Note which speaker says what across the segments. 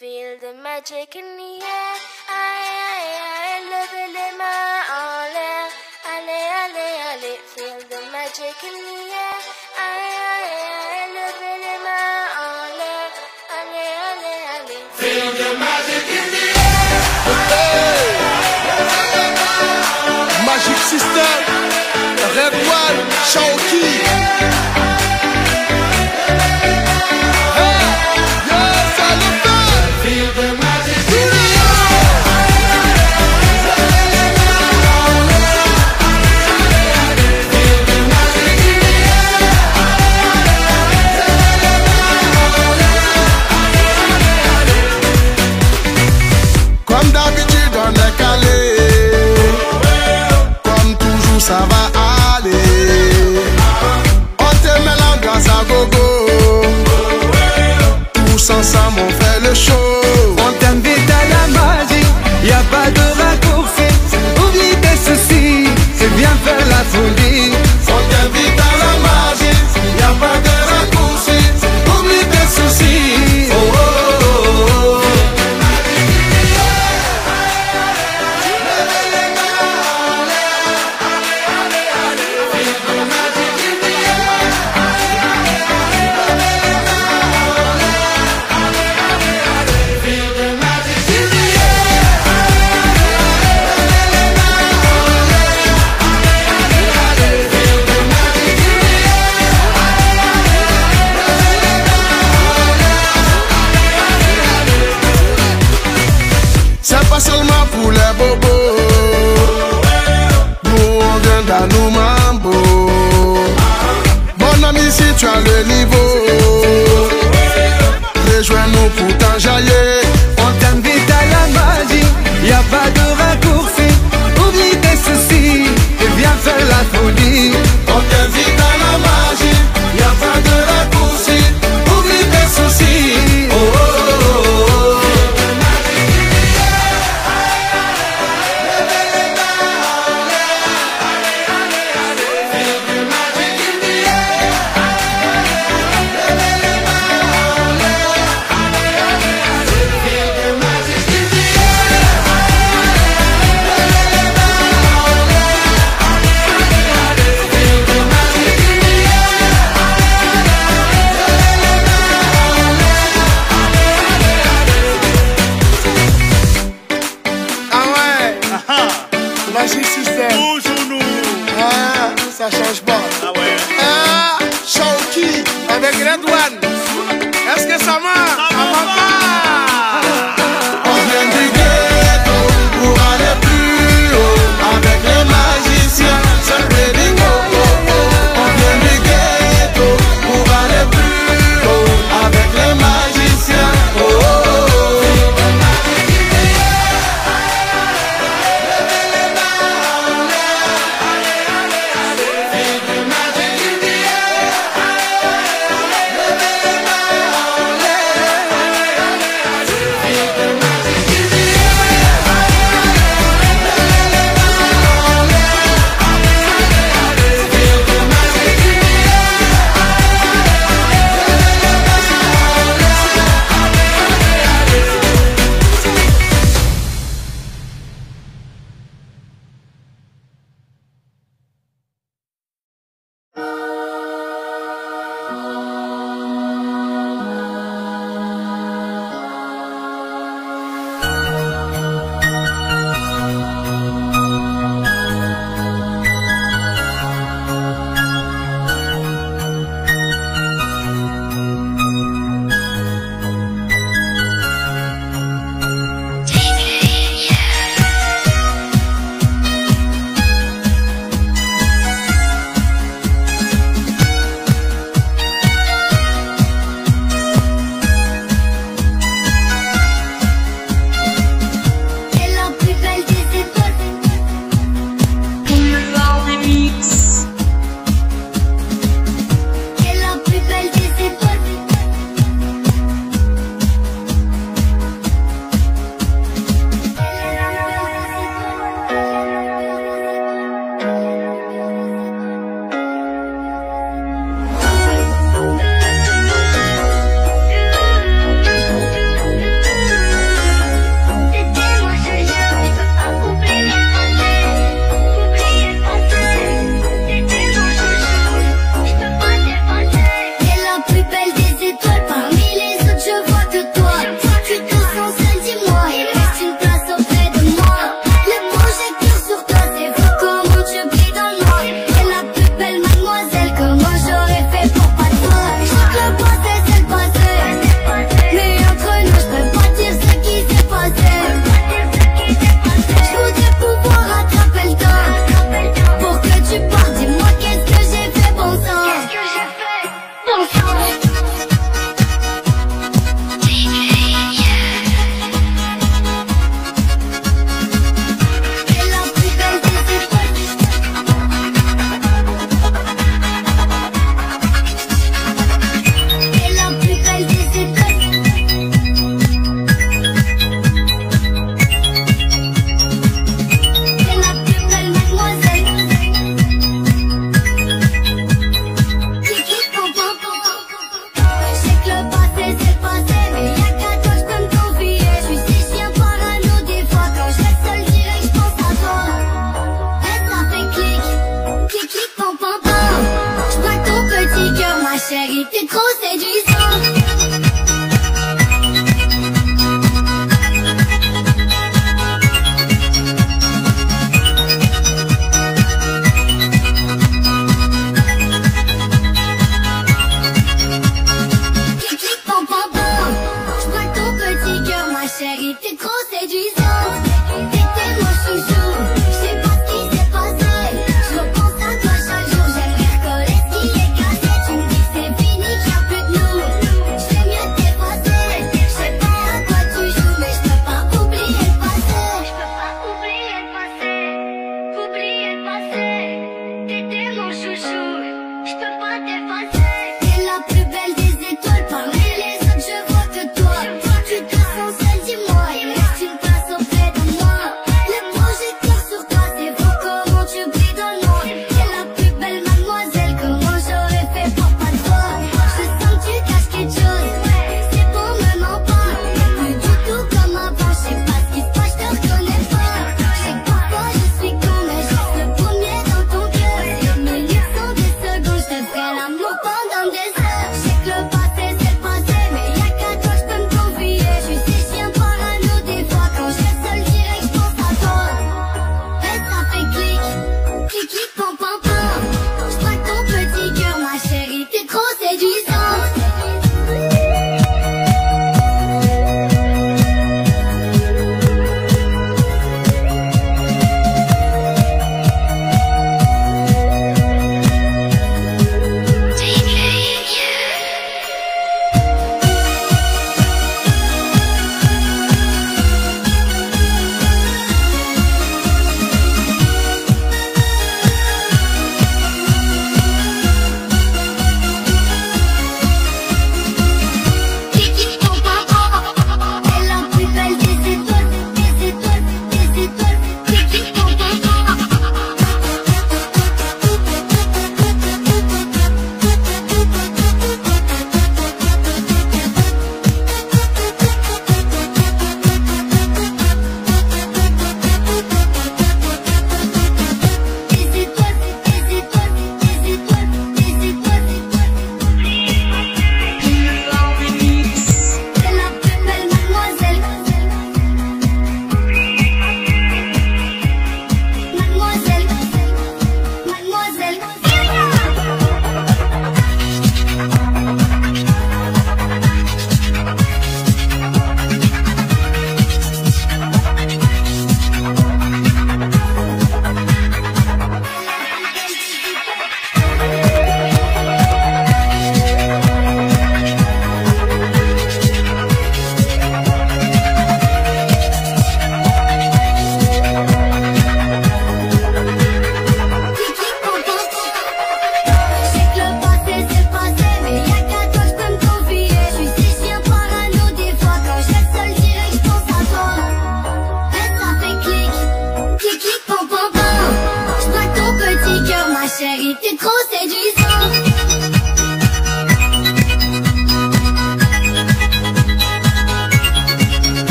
Speaker 1: Feel the magic in the air. Aye, aye, aye. Le velema en l'air. Allez, allez, allez. Feel the magic in the air. Aye, aye, aye. Le velema en l'air. Allez, allez, allez.
Speaker 2: Feel the magic in the air. Magic System. Rêve One. Chauki. show.
Speaker 3: ça change pas.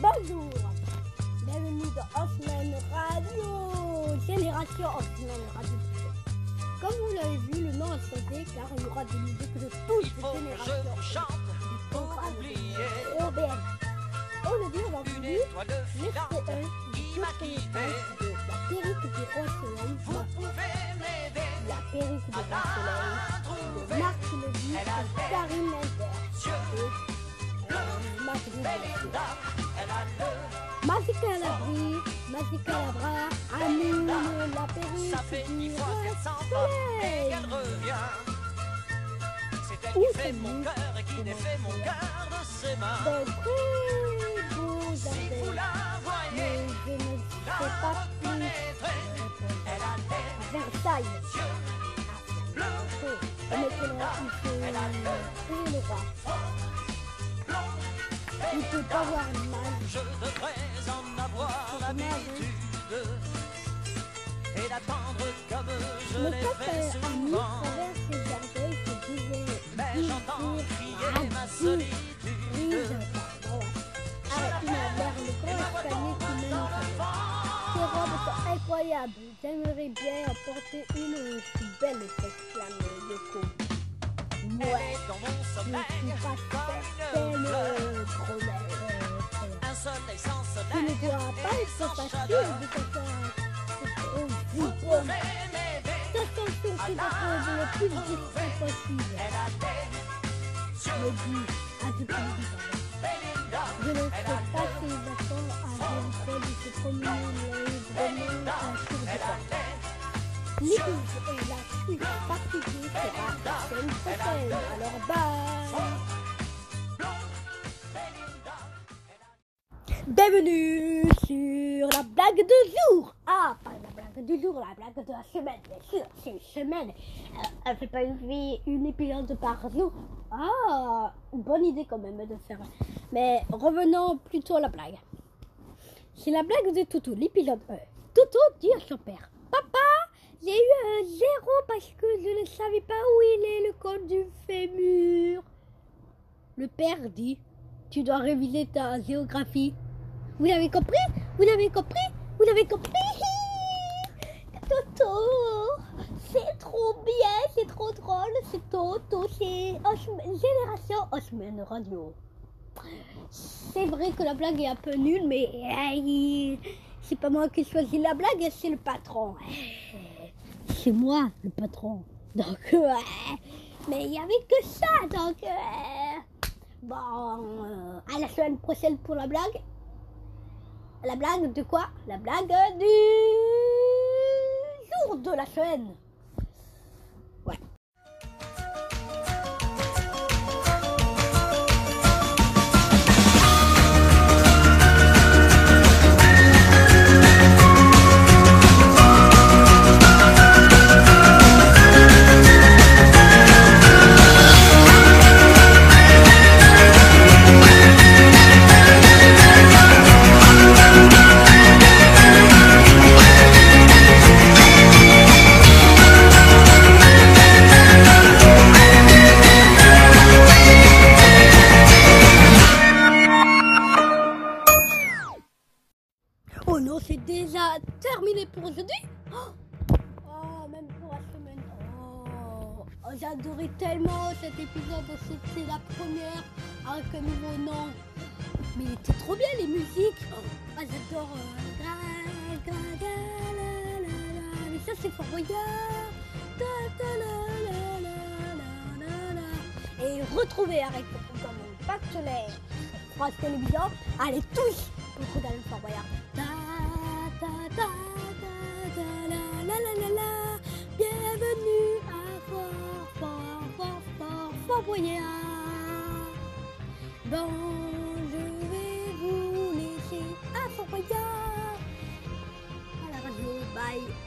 Speaker 4: Bonjour Bienvenue dans Osman Radio Génération Osman Radio Comme vous l'avez vu, le nom a changé car il y aura des musiques de toutes les
Speaker 5: je
Speaker 4: générations
Speaker 5: vous chante pour oublier
Speaker 4: OBN. Aujourd'hui, on va vous dire
Speaker 5: filante
Speaker 4: l'extrait 1
Speaker 5: qui m'a quitté.
Speaker 4: La Roi Soleil.
Speaker 5: Vous pouvez m'aider le
Speaker 4: Magique à l'abri, magique à l'abra, Amine, la
Speaker 5: Ça fait dix fois qu'elle s'en va et qu'elle revient. C'est elle qui fait mon cœur et qui défait mon cœur de ses mains. Si vous la voyez,
Speaker 4: mais je ne sais
Speaker 5: la reconnaîtrez. Elle a les
Speaker 4: Versailles.
Speaker 5: yeux bleus,
Speaker 4: il faut prier le ne peut pas voir l'image.
Speaker 5: je devrais en avoir l'habitude et d'attendre comme je l'ai fait souvent. Mais j'entends crier ma solitude.
Speaker 4: Avec ma mère, le qui. Ces robes sont incroyables. J'aimerais bien apporter une aussi belle s'exclame Yoko.
Speaker 5: Elle
Speaker 4: Moi,
Speaker 5: est dans mon
Speaker 4: je suis
Speaker 5: sommeil
Speaker 4: pas
Speaker 5: comme
Speaker 4: certaine,
Speaker 5: une fleur.
Speaker 4: gros-mère.
Speaker 5: Un soleil sans
Speaker 4: Tu
Speaker 5: soleil
Speaker 4: ne dois pas être
Speaker 5: sans chaleur. Vous pouvez m'aider.
Speaker 4: De prendre le plus discret possible.
Speaker 5: Elle a des yeux. Belinda.
Speaker 4: Je ne sais pas si de se promener
Speaker 5: Elle a des
Speaker 4: Alors bye Bienvenue sur la blague du jour Ah, pas la blague du jour, la blague de la semaine, bien sûr, c'est une semaine. Euh, elle fait pas une, une épisode par jour. Ah, bonne idée quand même de faire. Mais revenons plutôt à la blague. C'est la blague de Toutou, l'épisode 1. Toutou dit à son père Papa, j'ai eu un zéro parce que je ne savais pas où il est le code du fémur. Le père dit Tu dois réviser ta géographie. Vous l'avez compris? Vous l'avez compris? Vous l'avez compris? Toto C'est trop bien, c'est trop drôle, c'est Toto, c'est Génération Osman Radio. C'est vrai que la blague est un peu nulle, mais c'est pas moi qui choisis la blague, c'est le patron. C'est moi le patron. Donc, ouais. Mais il n'y avait que ça, donc. euh, Bon, euh, à la semaine prochaine pour la blague. La blague de quoi? La blague du jour de la semaine. Déjà terminé pour aujourd'hui. Oh, Oh, même pour la semaine. Oh, oh, adoré tellement cet épisode. C'était la première avec un nouveau nom. Mais il était trop bien les musiques. Ah, j'adore. euh. Mais ça, c'est Fort. Et retrouvez avec dans mon partenaire France Télévision. Allez tous pour dans le Fort Boyard. Bienvenue à Fort, Fort, Fort, Fort, Fort Boyard. Bon, je vais vous laisser à Fort Boyard. À la radio, bye.